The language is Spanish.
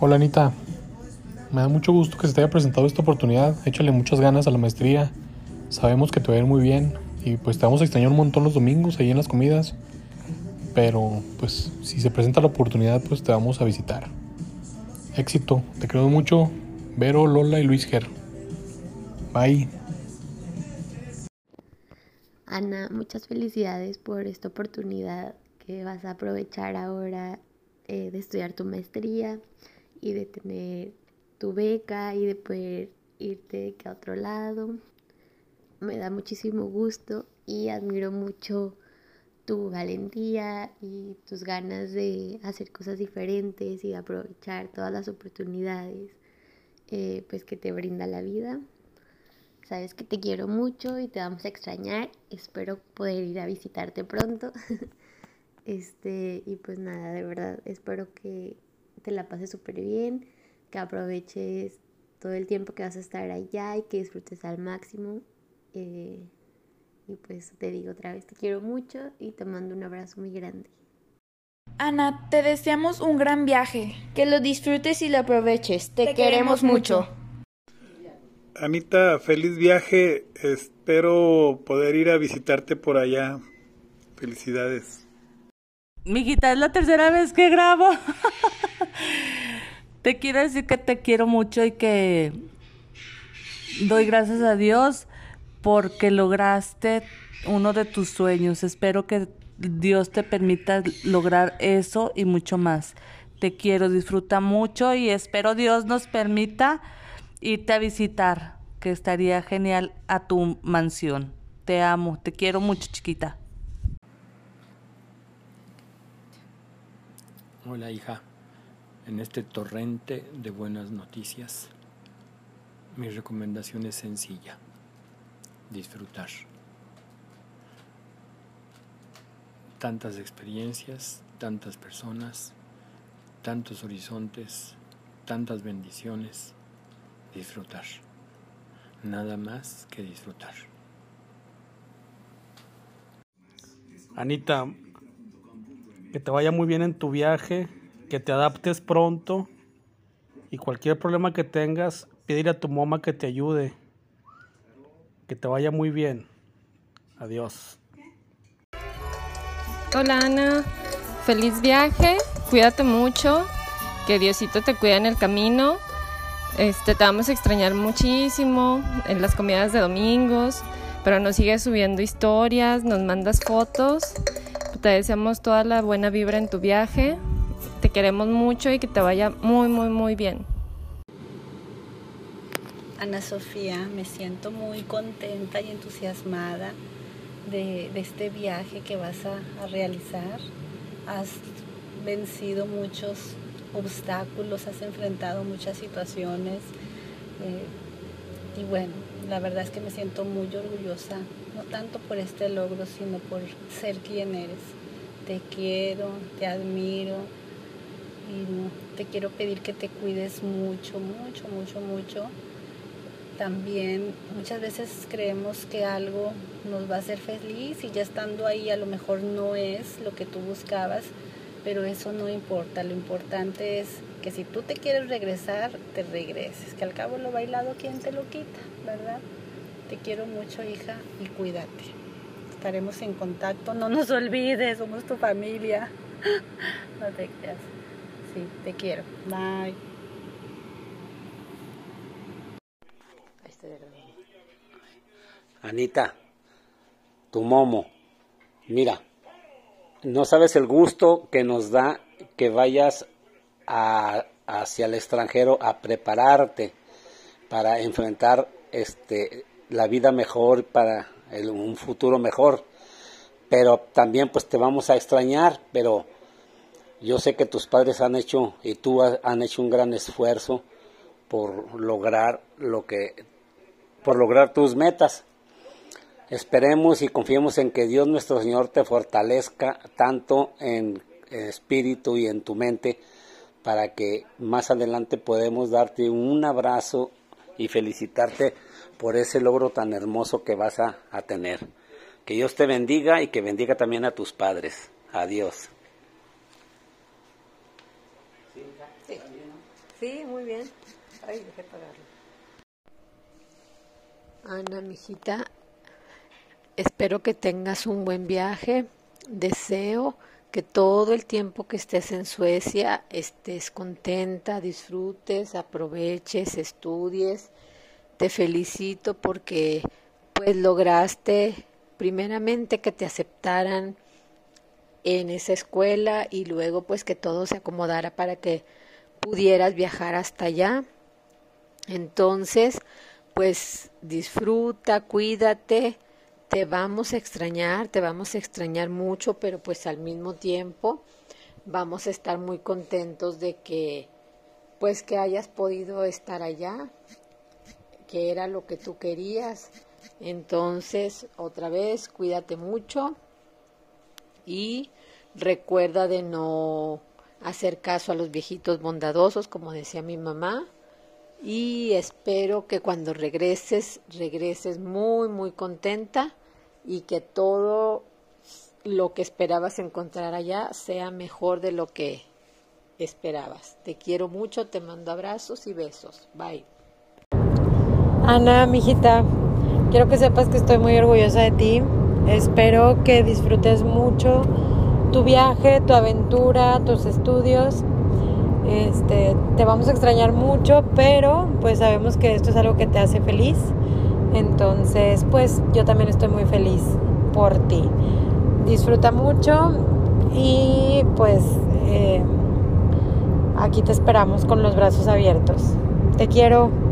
Hola Anita, me da mucho gusto que se te haya presentado esta oportunidad. Échale muchas ganas a la maestría. Sabemos que te va a ir muy bien y pues te vamos a extrañar un montón los domingos ahí en las comidas. Pero pues si se presenta la oportunidad pues te vamos a visitar. Éxito, te creo mucho. Vero, Lola y Luis Ger. Bye. Ana, muchas felicidades por esta oportunidad que vas a aprovechar ahora eh, de estudiar tu maestría y de tener tu beca y de poder irte a otro lado. Me da muchísimo gusto y admiro mucho tu valentía y tus ganas de hacer cosas diferentes y de aprovechar todas las oportunidades eh, pues que te brinda la vida. Sabes que te quiero mucho y te vamos a extrañar. Espero poder ir a visitarte pronto. este, y pues nada, de verdad, espero que te la pases súper bien, que aproveches todo el tiempo que vas a estar allá y que disfrutes al máximo. Eh, y pues te digo otra vez, te quiero mucho y te mando un abrazo muy grande. Ana, te deseamos un gran viaje. Que lo disfrutes y lo aproveches. Te, queremos, mucho. Anita, feliz viaje. Espero poder ir a visitarte por allá. Felicidades. Mijita, es la tercera vez que grabo. te quiero decir que te quiero mucho y que doy gracias a Dios porque lograste uno de tus sueños. Espero que Dios te permita lograr eso y mucho más. Te quiero, disfruta mucho y espero Dios nos permita irte a visitar, que estaría genial a tu mansión. Te amo, te quiero mucho, chiquita. Hola, hija. En este torrente de buenas noticias, mi recomendación es sencilla. Disfrutar. Tantas experiencias, tantas personas, tantos horizontes, tantas bendiciones disfrutar. Nada más que disfrutar. Anita, que te vaya muy bien en tu viaje, que te adaptes pronto y cualquier problema que tengas, pídele a tu mamá que te ayude. Que te vaya muy bien. Adiós. Hola Ana, feliz viaje, cuídate mucho, que Diosito te cuida en el camino este, te vamos a extrañar muchísimo en las comidas de domingos, pero nos sigues subiendo historias, nos mandas fotos. Te deseamos toda la buena vibra en tu viaje. Te queremos mucho y que te vaya muy, muy, muy bien. Ana Sofía, me siento muy contenta y entusiasmada de, este viaje que vas a realizar. Has vencido muchos obstáculos, has enfrentado muchas situaciones. Eh, y bueno, la verdad es que me siento muy orgullosa, no tanto por este logro, sino por ser quien eres. Te quiero, te admiro y te quiero pedir que te cuides mucho, mucho, mucho, mucho. También muchas veces creemos que algo nos va a hacer feliz y ya estando ahí a lo mejor no es lo que tú buscabas pero eso no importa, lo importante es que si tú te quieres regresar, te regreses, que al cabo lo bailado, ¿quién te lo quita? ¿Verdad? Te quiero mucho, hija, y cuídate. Estaremos en contacto, no nos olvides, somos tu familia. No te creas. Sí, te quiero. Bye. Anita, tu momo, mira, no sabes el gusto que nos da que vayas hacia el extranjero a prepararte para enfrentar este, la vida mejor, para un futuro mejor. Pero también pues te vamos a extrañar, pero yo sé que tus padres han hecho y tú han hecho un gran esfuerzo por lograr lo que, por lograr tus metas. Esperemos y confiemos en que Dios nuestro Señor te fortalezca tanto en espíritu y en tu mente para que más adelante podamos darte un abrazo y felicitarte por ese logro tan hermoso que vas a, a tener. Que Dios te bendiga y que bendiga también a tus padres. Adiós. Sí, muy bien. Ay, dejé pagarlo. Ana, mijita, espero que tengas un buen viaje. Deseo que todo el tiempo que estés en Suecia estés contenta, disfrutes, aproveches, estudies. Te felicito porque pues lograste primeramente que te aceptaran en esa escuela y luego pues que todo se acomodara para que pudieras viajar hasta allá. Entonces, pues disfruta, cuídate, te vamos a extrañar, te vamos a extrañar mucho, pero pues al mismo tiempo vamos a estar muy contentos de que pues que hayas podido estar allá, que era lo que tú querías. Entonces, otra vez, cuídate mucho y recuerda de no hacer caso a los viejitos bondadosos, como decía mi mamá. Y espero que cuando regreses, regreses muy, muy contenta y que todo lo que esperabas encontrar allá sea mejor de lo que esperabas. Te quiero mucho, te mando abrazos y besos. Bye. Ana, mijita, quiero que sepas que estoy muy orgullosa de ti. Espero que disfrutes mucho tu viaje, tu aventura, tus estudios. Este, te vamos a extrañar mucho, pero pues sabemos que esto es algo que te hace feliz. Entonces, pues yo también estoy muy feliz por ti. Disfruta mucho y pues eh, aquí te esperamos con los brazos abiertos. Te quiero.